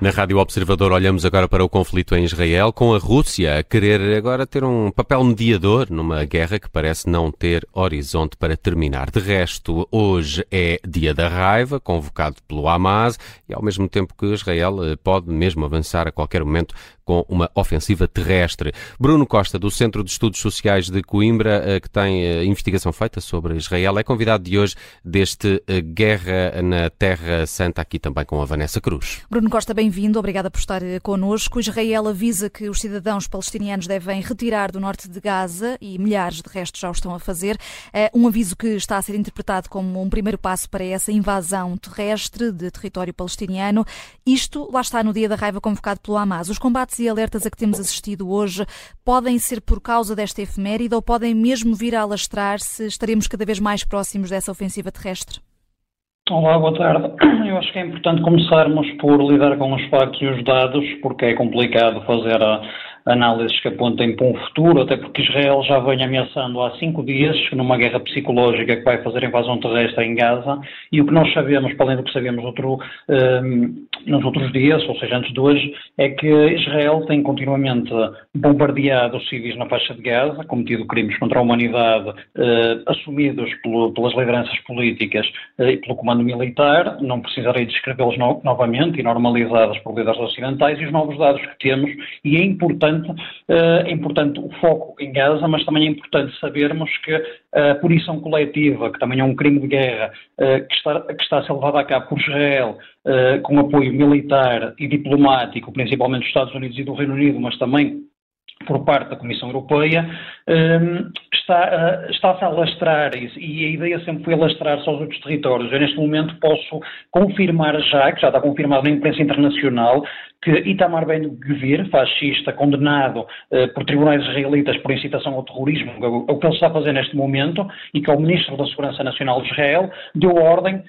Na Rádio Observador olhamos agora para o conflito em Israel, com a Rússia a querer agora ter um papel mediador numa guerra que parece não ter horizonte para terminar. De resto, hoje é dia da raiva, convocado pelo Hamas, e ao mesmo tempo que Israel eh, pode mesmo avançar a qualquer momento com uma ofensiva terrestre. Bruno Costa, do Centro de Estudos Sociais de Coimbra, eh, que tem eh, investigação feita sobre Israel, é convidado de hoje deste Guerra na Terra Santa, aqui também com a Vanessa Cruz. Bruno Costa, bem bem-vindo, obrigada por estar eh, connosco. Israel avisa que os cidadãos palestinianos devem retirar do norte de Gaza e milhares de restos já o estão a fazer. Eh, um aviso que está a ser interpretado como um primeiro passo para essa invasão terrestre de território palestiniano. Isto lá está no dia da raiva convocado pelo Hamas. Os combates e alertas a que temos assistido hoje podem ser por causa desta efeméride ou podem mesmo vir a alastrar-se? Estaremos cada vez mais próximos dessa ofensiva terrestre? Olá, boa tarde. Eu acho que é importante começarmos por lidar com os factos e os dados, porque é complicado fazer a, análises que apontem para um futuro, até porque Israel já vem ameaçando há cinco dias, numa guerra psicológica que vai fazer invasão terrestre em Gaza, e o que nós sabemos, para além do que sabemos outro, um, ehm, nos outros dias, ou seja, antes de hoje, é que Israel tem continuamente bombardeado os civis na faixa de Gaza, cometido crimes contra a humanidade uh, assumidos pelo, pelas lideranças políticas uh, e pelo comando militar, não precisarei descrevê-los no, novamente, e normalizados por líderes ocidentais, e os novos dados que temos, e é importante importante, eh, é importante o foco em Gaza, mas também é importante sabermos que a punição coletiva, que também é um crime de guerra, eh, que está, que está a ser levada a cabo por Israel, eh, com apoio militar e diplomático, principalmente dos Estados Unidos e do Reino Unido, mas também por parte da Comissão Europeia, está, está-se a alastrar e a ideia sempre foi alastrar-se aos outros territórios. Eu, neste momento, posso confirmar já, que já está confirmado na imprensa internacional, que Itamar Ben-Gvir, fascista, condenado eh, por tribunais israelitas por incitação ao terrorismo, é o, é o que ele está a fazer neste momento, e que é o Ministro da Segurança Nacional de Israel, deu ordem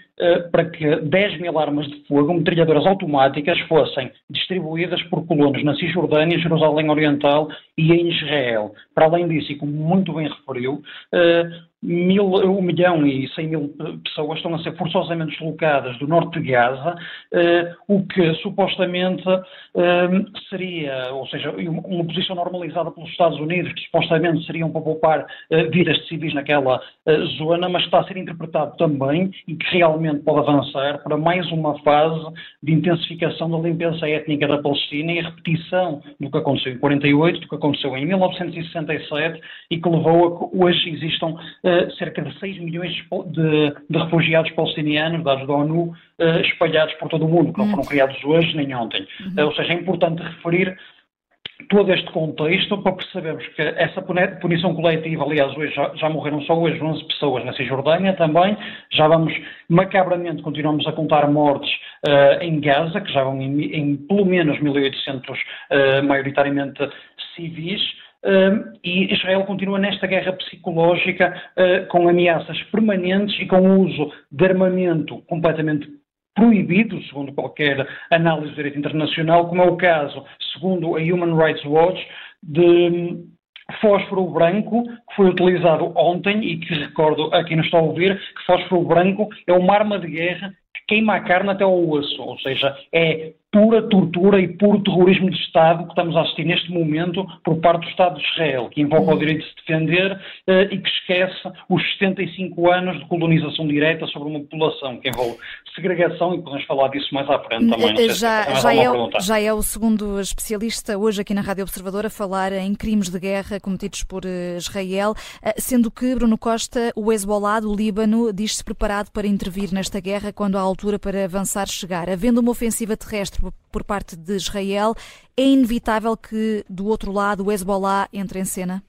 para que 10 mil armas de fogo, metralhadoras automáticas, fossem distribuídas por colonos na Cisjordânia, Jerusalém Oriental e em Israel. Para além disso, e como muito bem referiu, eh, mil, um milhão e cem mil pessoas estão a ser forçosamente deslocadas do norte de Gaza, uh, o que supostamente uh, seria, ou seja, uma posição normalizada pelos Estados Unidos, que supostamente seriam para poupar uh, vidas de civis naquela zona, mas está a ser interpretado também e que realmente pode avançar para mais uma fase de intensificação da limpeza étnica da Palestina e repetição do que aconteceu em 48, do que aconteceu em 1967 e que levou a que hoje existam cerca de 6 milhões de, de refugiados palestinianos, dados da ONU, uh, espalhados por todo o mundo, que não foram uhum. criados hoje nem ontem. Uhum. Uh, ou seja, é importante referir todo este contexto para percebermos que essa punição coletiva, aliás, hoje já, já, morreram só hoje 11 pessoas na Cisjordânia também, já vamos, macabramente, continuamos a contar mortes uh, em Gaza, que já vão em, em pelo menos 1.800, uh, maioritariamente civis, E Israel continua nesta guerra psicológica uh, com ameaças permanentes e com o uso de armamento completamente proibido, segundo qualquer análise do direito internacional, como é o caso, segundo a Human Rights Watch, de fósforo branco que foi utilizado ontem e que recordo a quem nos está a ouvir que fósforo branco é uma arma de guerra que queima a carne até ao osso, ou seja, é pura tortura e puro terrorismo de Estado que estamos a assistir neste momento por parte do Estado de Israel, que invoca o direito de se defender uh, e que esquece os 75 anos de colonização direta sobre uma população, que envolve segregação, e podemos falar disso mais à frente também. Já, já, é, já é o segundo especialista hoje aqui na Rádio Observador a falar em crimes de guerra cometidos por eh, Israel, eh, sendo que Bruno Costa, o Hezbollah do Líbano, diz-se preparado para intervir nesta guerra quando a altura para avançar chegar. Havendo uma ofensiva terrestre por parte de Israel, é inevitável que do outro lado o Hezbollah entre em cena?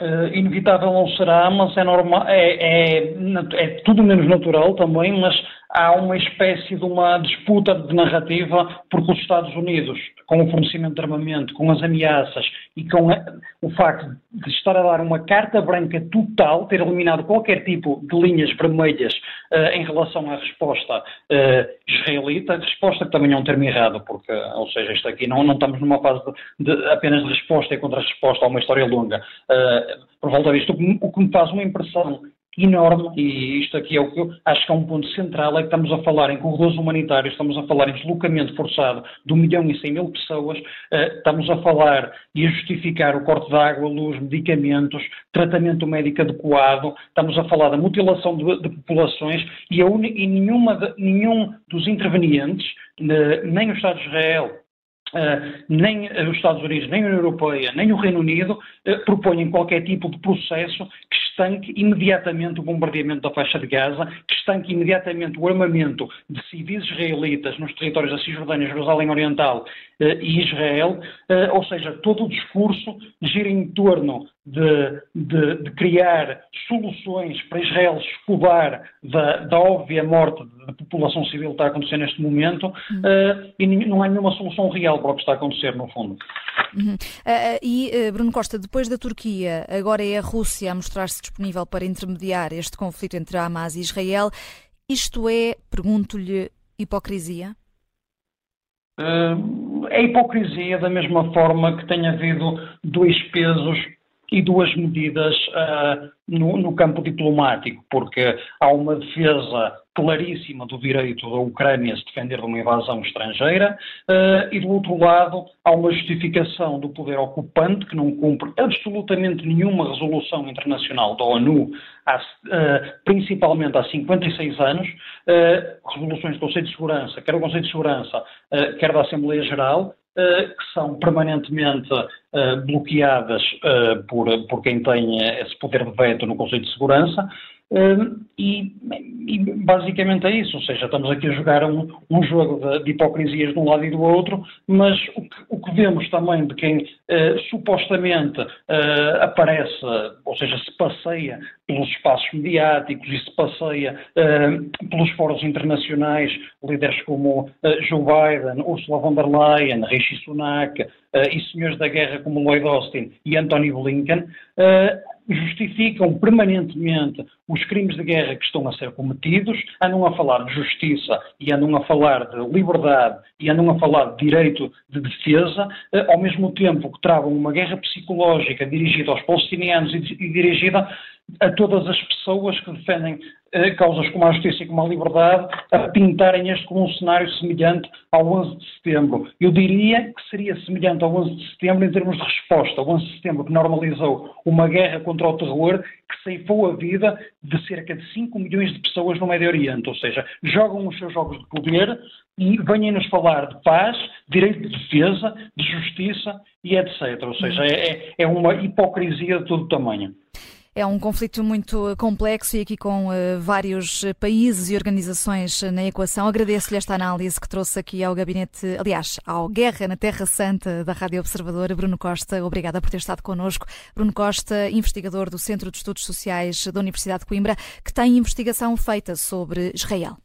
Uh, inevitável não será, mas é normal, é, é, é, tudo menos natural também, mas há uma espécie de uma disputa de narrativa porque os Estados Unidos, com o fornecimento de armamento, com as ameaças e com a, o facto de estar a dar uma carta branca total, ter eliminado qualquer tipo de linhas vermelhas uh, em relação à resposta uh, israelita, resposta que também é um termo errado, porque, ou seja, isto aqui não, não estamos numa fase de, de apenas de resposta e contra-resposta a uma história longa. Uh, por volta disto, o que me faz uma impressão enorme, e isto aqui é o que eu acho que é um ponto central, é que estamos a falar em corredores humanitários, estamos a falar em deslocamento forçado de 1 milhão e 100 mil pessoas, uh, estamos a falar e a justificar o corte de água, luz, medicamentos, tratamento médico adequado, estamos a falar da mutilação de, de populações e, a e nenhuma de, nenhum dos intervenientes, nem o Estado de Israel, Uh, nem os Estados Unidos, nem a União Europeia, nem o Reino Unido uh, propõem qualquer tipo de processo que estanque imediatamente o bombardeamento da faixa de Gaza, que estanque imediatamente o armamento de civis israelitas nos territórios da Cisjordânia, Jerusalém Oriental e Israel, ou seja, todo o discurso gira em torno de, de, de, criar soluções para Israel escovar da, da, óbvia morte da população civil que está a acontecer neste momento uhum. uh, e não há nenhuma solução real para o que está a acontecer, no fundo. Uhum. Uh, e, Bruno Costa, depois da Turquia, agora é a Rússia a mostrar-se disponível para intermediar este conflito entre Hamas e Israel. Isto é, pergunto-lhe, hipocrisia? É hipocrisia da mesma forma que tem havido dois pesos e duas medidas uh, no, no, campo diplomático, porque há uma defesa claríssima do direito da Ucrânia a se defender de uma invasão estrangeira uh, e, do outro lado, há uma justificação do poder ocupante que não cumpre absolutamente nenhuma resolução internacional da ONU, há, uh, principalmente há 56 anos, resoluções do Conselho de Segurança, quer do Conselho de Segurança, quer da Assembleia Geral, que são permanentemente uh, bloqueadas uh, por, por quem tem esse poder de veto no Conselho de Segurança, e, e, basicamente é isso, ou seja, estamos aqui a jogar um, um jogo de, de, hipocrisias de um lado e do outro, mas o que, o que vemos também de quem uh, supostamente uh, aparece, ou seja, se passeia pelos espaços mediáticos e se passeia uh, pelos fóruns internacionais, líderes como Joe Biden, Ursula von der Leyen, Rishi Sunak e senhores da guerra como Lloyd Austin e Anthony Blinken, justificam permanentemente os crimes de guerra que estão a ser cometidos, andam a falar de justiça e andam a falar de liberdade e andam a falar de direito de defesa, eh, ao mesmo tempo que travam uma guerra psicológica dirigida aos palestinianos e dirigida a todas as pessoas que defendem eh, causas como a justiça e como a liberdade a pintarem este como um cenário semelhante ao 11 de setembro. Eu diria que seria semelhante ao 11 de setembro em termos de resposta. O 11 de setembro que normalizou uma guerra contra o terror que ceifou a vida de cerca de 5 milhões de pessoas no Médio Oriente. Ou seja, jogam os seus jogos de poder e venham-nos falar de paz, direito de defesa, de justiça e etc. Ou seja, é, é uma hipocrisia de todo tamanho. É um conflito muito complexo e aqui com uh, vários países e organizações na equação. Agradeço-lhe esta análise que trouxe aqui ao gabinete, aliás, ao Guerra na Terra Santa da Rádio Observador. Bruno Costa, obrigada por ter estado connosco. Bruno Costa, investigador do Centro de Estudos Sociais da Universidade de Coimbra, que tem investigação feita sobre Israel.